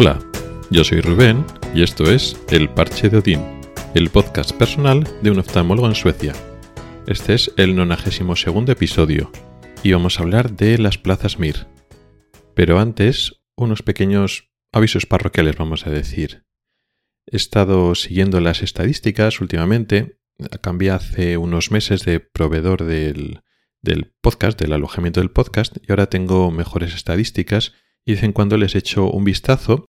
Hola, yo soy Rubén y esto es El Parche de Odín, el podcast personal de un oftalmólogo en Suecia. Este es el 92 episodio y vamos a hablar de las plazas MIR. Pero antes, unos pequeños avisos parroquiales vamos a decir. He estado siguiendo las estadísticas últimamente, cambié hace unos meses de proveedor del, del podcast, del alojamiento del podcast, y ahora tengo mejores estadísticas y de vez en cuando les he hecho un vistazo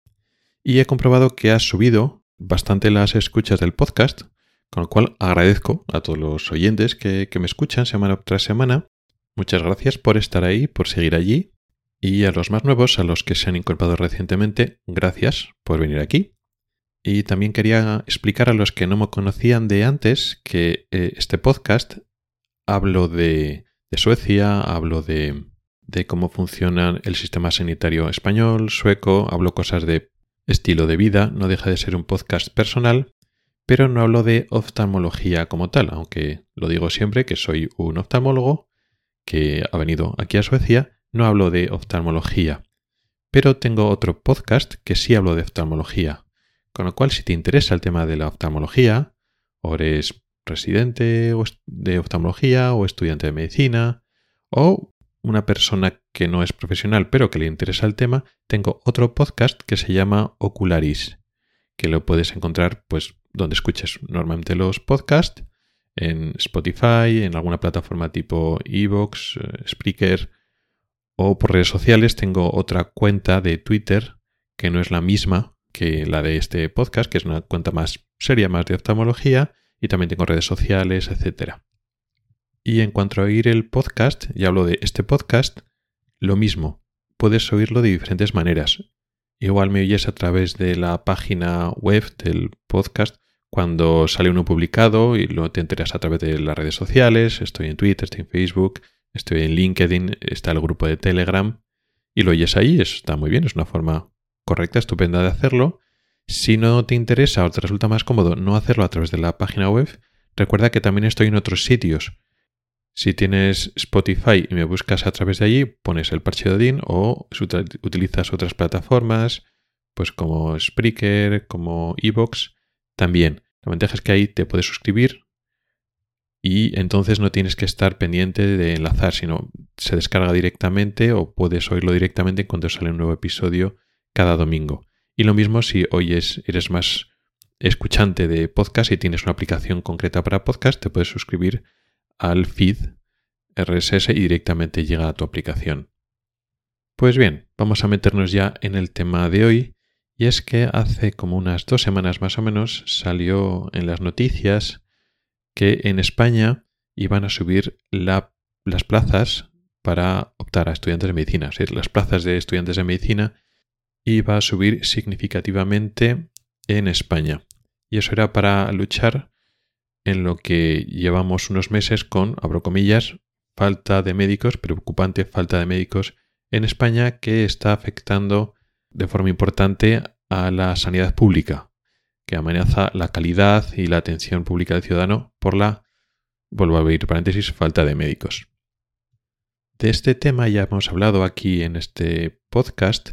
y he comprobado que ha subido bastante las escuchas del podcast, con lo cual agradezco a todos los oyentes que, me escuchan semana tras semana. Muchas gracias por estar ahí, por seguir allí. Y a los más nuevos, a los que se han incorporado recientemente, gracias por venir aquí. Y también quería explicar a los que no me conocían de antes que eh, este podcast hablo de, de Suecia, hablo de, de cómo funciona el sistema sanitario español, sueco, hablo cosas de estilo de vida, no deja de ser un podcast personal, pero no hablo de oftalmología como tal, aunque lo digo siempre que soy un oftalmólogo que ha venido aquí a Suecia, no hablo de oftalmología. Pero tengo otro podcast que sí hablo de oftalmología, con lo cual si te interesa el tema de la oftalmología, o eres residente de oftalmología o estudiante de medicina, o una persona que no es profesional pero que le interesa el tema, tengo otro podcast que se llama Ocularis, que lo puedes encontrar pues donde escuches normalmente los podcasts, en Spotify, en alguna plataforma tipo Evox, eh, Spreaker o por redes sociales. Tengo otra cuenta de Twitter que no es la misma que la de este podcast, que es una cuenta más seria, más de oftalmología, y también tengo redes sociales, etcétera. Y en cuanto a oír el podcast, y hablo de este podcast, lo mismo, puedes oírlo de diferentes maneras. Igual me oyes a través de la página web del podcast cuando sale uno publicado y lo te enteras a través de las redes sociales, estoy en Twitter, estoy en Facebook, estoy en LinkedIn, está el grupo de Telegram y lo oyes ahí, está muy bien, es una forma correcta, estupenda de hacerlo. Si no te interesa o te resulta más cómodo no hacerlo a través de la página web, recuerda que también estoy en otros sitios. Si tienes Spotify y me buscas a través de allí, pones el parche de Odin o utilizas otras plataformas, pues como Spreaker, como Evox, también. La ventaja es que ahí te puedes suscribir y entonces no tienes que estar pendiente de enlazar, sino se descarga directamente o puedes oírlo directamente cuando sale un nuevo episodio cada domingo. Y lo mismo si oyes, eres más escuchante de podcast y tienes una aplicación concreta para podcast, te puedes suscribir al feed RSS y directamente llega a tu aplicación. Pues bien, vamos a meternos ya en el tema de hoy y es que hace como unas dos semanas más o menos salió en las noticias que en España iban a subir las plazas para optar a estudiantes de medicina. Es decir, las plazas de estudiantes de medicina iba a subir significativamente en España. Y eso era para luchar en lo que llevamos unos meses con, abro comillas, falta de médicos, preocupante falta de médicos en España que está afectando de forma importante a la sanidad pública, que amenaza la calidad y la atención pública del ciudadano por la, vuelvo a abrir paréntesis, falta de médicos. De este tema ya hemos hablado aquí en este podcast.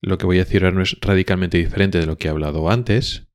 Lo que voy a decir ahora no es radicalmente diferente de lo que he hablado antes,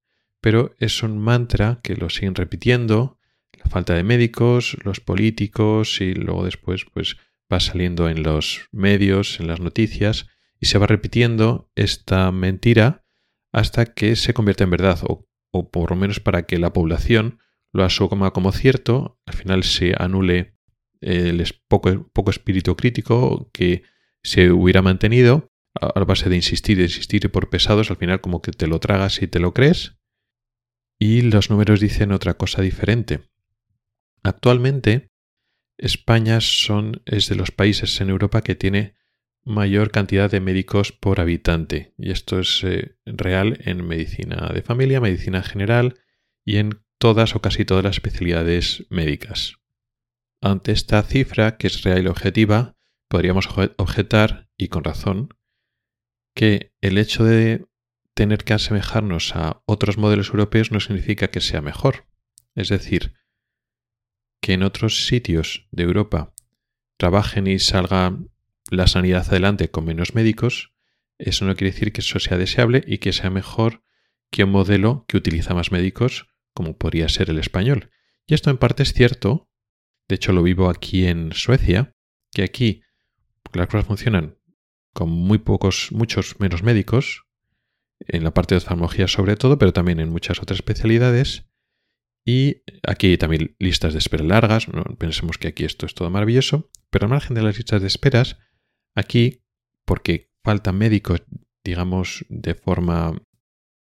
pero es un mantra que lo siguen repitiendo, la falta de médicos, los políticos y luego después pues va saliendo en los medios, en las noticias y se va repitiendo esta mentira hasta que se convierte en verdad o, por lo menos para que la población lo asuma como cierto, al final se anule el poco, poco espíritu crítico que se hubiera mantenido. A base de insistir, insistir por pesados, al final como que te lo tragas y te lo crees y los números dicen otra cosa diferente. Actualmente, España es de los países en Europa que tiene mayor cantidad de médicos por habitante. Y esto es eh, real en medicina de familia, medicina general y en todas o casi todas las especialidades médicas. Ante esta cifra, que es real y objetiva, podríamos objetar, y con razón, que el hecho de tener que asemejarnos a otros modelos europeos no significa que sea mejor. Es decir, que en otros sitios de Europa trabajen y salga la sanidad adelante con menos médicos, eso no quiere decir que eso sea deseable y que sea mejor que un modelo que utiliza más médicos, como podría ser el español. Y esto en parte es cierto, de hecho lo vivo aquí en Suecia, que aquí las cosas funcionan con muy pocos, muchos menos médicos, en la parte de oftalmología sobre todo, pero también en muchas otras especialidades. Y aquí también listas de espera largas, no pensemos que aquí esto es todo maravilloso, pero al margen de las listas de esperas, aquí, porque faltan médicos, digamos, de forma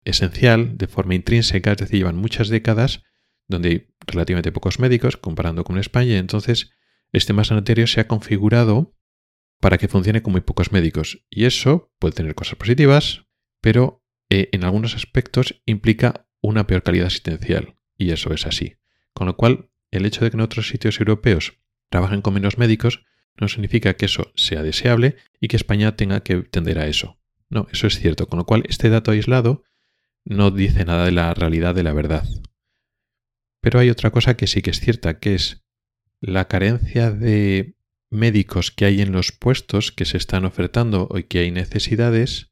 esencial, de forma intrínseca, es decir, llevan muchas décadas donde hay relativamente pocos médicos comparando con España, y entonces este más sanitario se ha configurado para que funcione con muy pocos médicos. Y eso puede tener cosas positivas, pero eh, en algunos aspectos implica una peor calidad asistencial. Y eso es así. Con lo cual, el hecho de que en otros sitios europeos trabajen con menos médicos no significa que eso sea deseable y que España tenga que tender a eso. No, eso es cierto. Con lo cual, este dato aislado no dice nada de la realidad de la verdad. Pero hay otra cosa que sí que es cierta, que es la carencia de médicos que hay en los puestos que se están ofertando y que hay necesidades,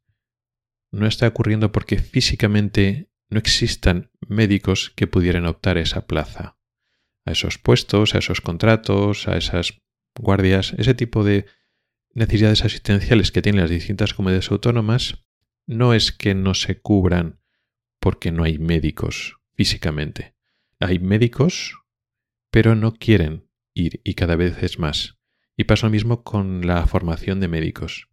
no está ocurriendo porque físicamente no existan médicos que pudieran optar a esa plaza, a esos puestos, a esos contratos, a esas guardias, ese tipo de necesidades asistenciales que tienen las distintas comunidades autónomas, no es que no se cubran porque no hay médicos físicamente. Hay médicos, pero no quieren ir y cada vez es más. Y pasa lo mismo con la formación de médicos.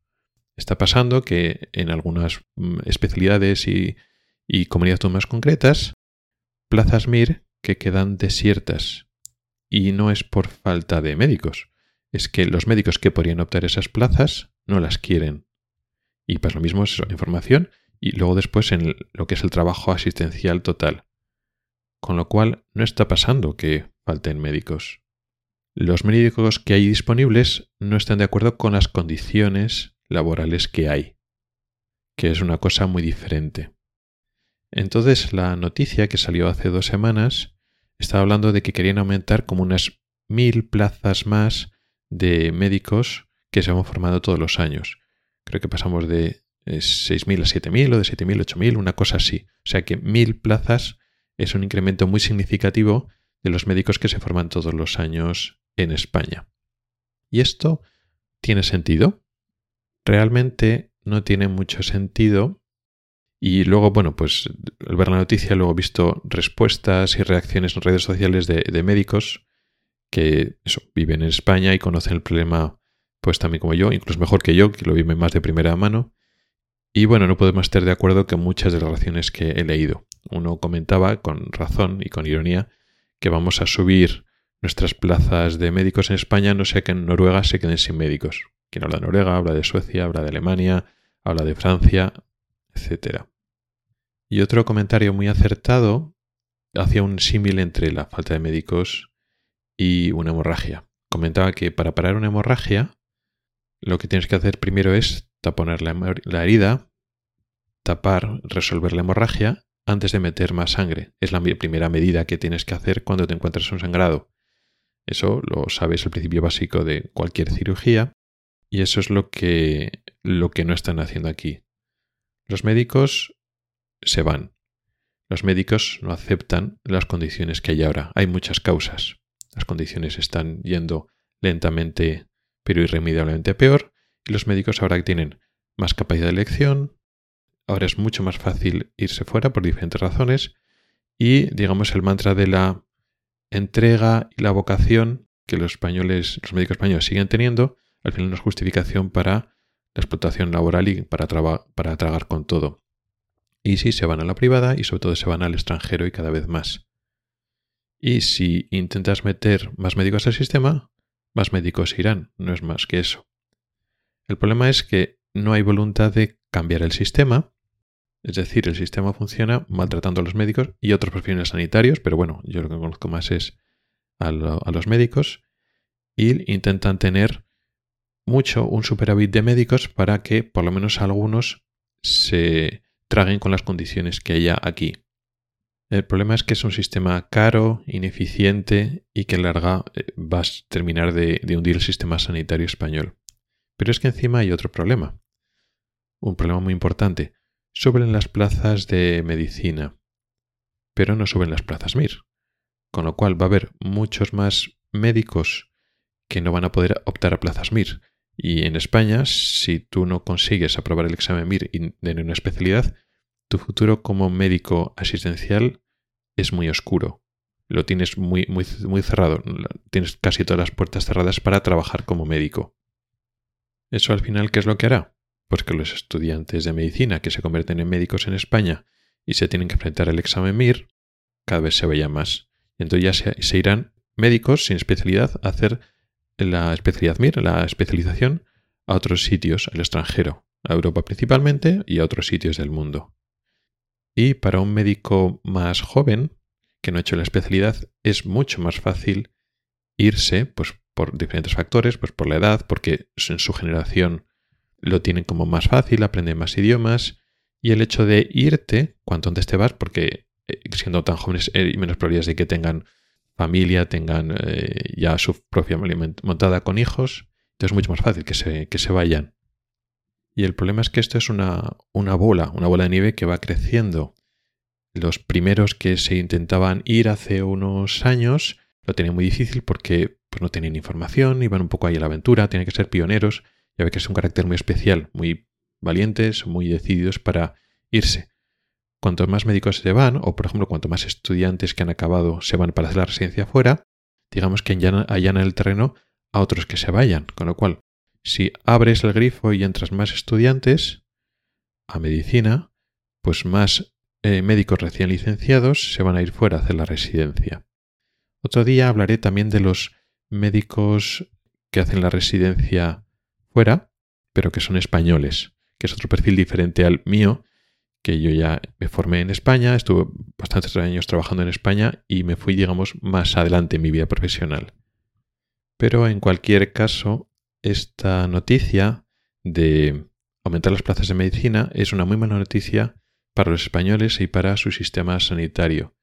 Está pasando que en algunas mm, especialidades y, comunidades más concretas, plazas MIR que quedan desiertas. Y no es por falta de médicos, es que los médicos que podrían optar esas plazas no las quieren. Y pasa lo mismo es en formación y luego después en lo que es el trabajo asistencial total. Con lo cual no está pasando que falten médicos. Los médicos que hay disponibles no están de acuerdo con las condiciones laborales que hay, que es una cosa muy diferente. Entonces la noticia que salió hace dos semanas estaba hablando de que querían aumentar como unas mil plazas más de médicos que se van formando todos los años. Creo que pasamos de 6.000 a 7.000 o de 7.000 a 8.000, una cosa así. O sea que mil plazas es un incremento muy significativo de los médicos que se forman todos los años en España. ¿Y esto tiene sentido? Realmente no tiene mucho sentido. Y luego, bueno, pues al ver la noticia, luego he visto respuestas y reacciones en redes sociales de, médicos que viven en España y conocen el problema, pues también como yo, incluso mejor que yo, que lo viven más de primera mano. Y bueno, no podemos estar de acuerdo con muchas de las relaciones que he leído. Uno comentaba, con razón y con ironía, que vamos a subir nuestras plazas de médicos en España, no sea que en Noruega se queden sin médicos. Quien habla de Noruega, habla de Suecia, habla de Alemania, habla de Francia, etc. Y otro comentario muy acertado hacía un símil entre la falta de médicos y una hemorragia. Comentaba que para parar una hemorragia, lo que tienes que hacer primero es taponar la, la herida, tapar, resolver la hemorragia antes de meter más sangre. Es la primera medida que tienes que hacer cuando te encuentres un sangrado. Eso lo sabes el principio básico de cualquier cirugía y eso es lo que, lo que no están haciendo aquí. Los médicos se van. Los médicos no aceptan las condiciones que hay ahora. Hay muchas causas. Las condiciones están yendo lentamente pero irremediablemente peor y los médicos ahora tienen más capacidad de elección, ahora es mucho más fácil irse fuera por diferentes razones y digamos el mantra de la entrega y la vocación que los españoles, los médicos españoles siguen teniendo, al final no es justificación para la explotación laboral y para, para tragar con todo. Y si se van a la privada y sobre todo se van al extranjero y cada vez más. Y si intentas meter más médicos al sistema, más médicos irán, no es más que eso. El problema es que no hay voluntad de cambiar el sistema es decir, el sistema funciona maltratando a los médicos y otros profesionales sanitarios, pero bueno, yo lo que conozco más es a, los médicos y intentan tener mucho un superávit de médicos para que por lo menos algunos se traguen con las condiciones que haya aquí. El problema es que es un sistema caro, ineficiente y que en larga eh, va a terminar de hundir el sistema sanitario español. Pero es que encima hay otro problema. un problema muy importante. Suben las plazas de medicina, pero no suben las plazas MIR. Con lo cual va a haber muchos más médicos que no van a poder optar a plazas MIR. Y en España, si tú no consigues aprobar el examen MIR en una especialidad, tu futuro como médico asistencial es muy oscuro. Lo tienes muy, muy, muy cerrado. Tienes casi todas las puertas cerradas para trabajar como médico. ¿Eso al final qué es lo que hará? Pues que los estudiantes de medicina que se convierten en médicos en España y se tienen que enfrentar al examen MIR, cada vez se veía más. Entonces ya se irán médicos sin especialidad a hacer la especialidad MIR, la especialización, a otros sitios, al extranjero, a Europa principalmente y a otros sitios del mundo. Y para un médico más joven, que no ha hecho la especialidad, es mucho más fácil irse, pues por diferentes factores, pues por la edad, porque en su generación lo tienen como más fácil, aprenden más idiomas, y el hecho de irte, cuanto antes te vas, porque eh, siendo tan jóvenes hay menos probabilidades de que tengan familia, tengan eh, ya su propia montada con hijos, entonces es mucho más fácil que se, que se vayan. Y el problema es que esto es una, una bola, una bola de nieve que va creciendo. Los primeros que se intentaban ir hace unos años lo tenían muy difícil porque pues, no tenían información, iban un poco ahí a la aventura, tienen que ser pioneros. Ya ve que es un carácter muy especial, muy valientes, muy decididos para irse. Cuanto más médicos se van, o por ejemplo, cuanto más estudiantes que han acabado se van para hacer la residencia afuera, digamos que en el terreno a otros que se vayan. Con lo cual, si abres el grifo y entras más estudiantes a medicina, pues más eh, médicos recién licenciados se van a ir fuera a hacer la residencia. Otro día hablaré también de los médicos que hacen la residencia fuera, pero que son españoles, que es otro perfil diferente al mío, que yo ya me formé en España, estuve bastantes años trabajando en España y me fui, digamos, más adelante en mi vida profesional. Pero en cualquier caso, esta noticia de aumentar las plazas de medicina es una muy mala noticia para los españoles y para su sistema sanitario.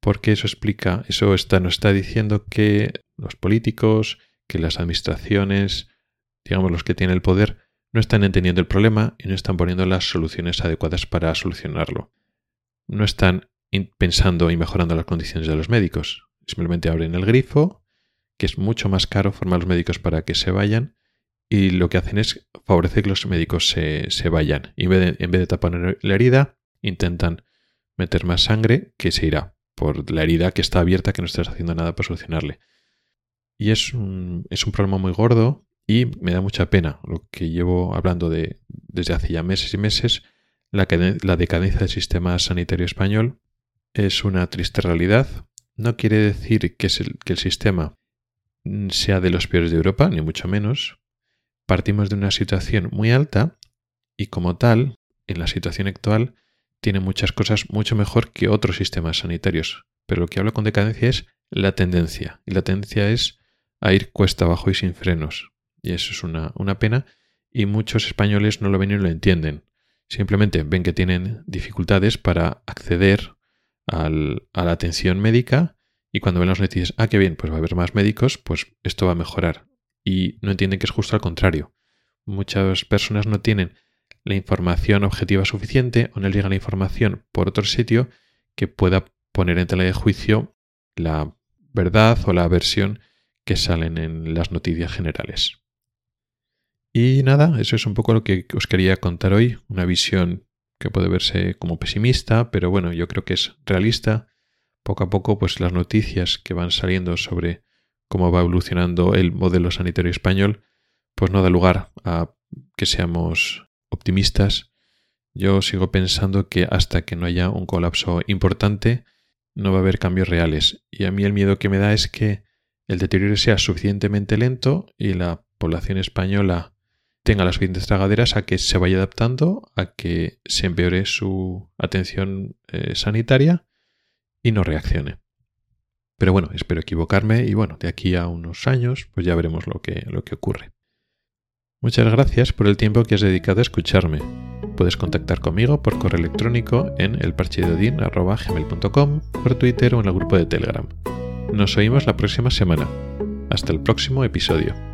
Porque eso explica, eso está, nos está diciendo que los políticos, que las administraciones, digamos los que tienen el poder, no están entendiendo el problema y no están poniendo las soluciones adecuadas para solucionarlo. No están pensando y mejorando las condiciones de los médicos. Simplemente abren el grifo, que es mucho más caro formar a los médicos para que se vayan, y lo que hacen es favorecer que los médicos se, vayan. Y en vez, de, tapar la herida, intentan meter más sangre que se irá por la herida que está abierta que no estás haciendo nada para solucionarle. Y es es un problema muy gordo y me da mucha pena lo que llevo hablando de desde hace ya meses y meses. La, decadencia del sistema sanitario español es una triste realidad. No quiere decir que, que el sistema sea de los peores de Europa, ni mucho menos. Partimos de una situación muy alta y como tal, en la situación actual, tiene muchas cosas mucho mejor que otros sistemas sanitarios. Pero lo que hablo con decadencia es la tendencia. Y la tendencia es a ir cuesta abajo y sin frenos. Y eso es una, pena. Y muchos españoles no lo ven y no lo entienden. Simplemente ven que tienen dificultades para acceder a la atención médica y cuando ven las noticias, ah, qué bien, pues va a haber más médicos, pues esto va a mejorar. Y no entienden que es justo al contrario. Muchas personas no tienen la información objetiva suficiente o no les llega la información por otro sitio que pueda poner en tela de juicio la verdad o la versión que salen en las noticias generales. Y nada, eso es un poco lo que os quería contar hoy, una visión que puede verse como pesimista, pero bueno, yo creo que es realista. Poco a poco, pues las noticias que van saliendo sobre cómo va evolucionando el modelo sanitario español, pues no da lugar a que seamos optimistas. Yo sigo pensando que hasta que no haya un colapso importante, no va a haber cambios reales. Y a mí el miedo que me da es que el deterioro sea suficientemente lento y la población española tenga las suficientes tragaderas a que se vaya adaptando, a que se empeore su atención eh, sanitaria y no reaccione. Pero bueno, espero equivocarme y bueno, de aquí a unos años pues ya veremos lo que, lo que ocurre. Muchas gracias por el tiempo que has dedicado a escucharme. Puedes contactar conmigo por correo electrónico en elparchedodin.com, por Twitter o en el grupo de Telegram. Nos oímos la próxima semana. Hasta el próximo episodio.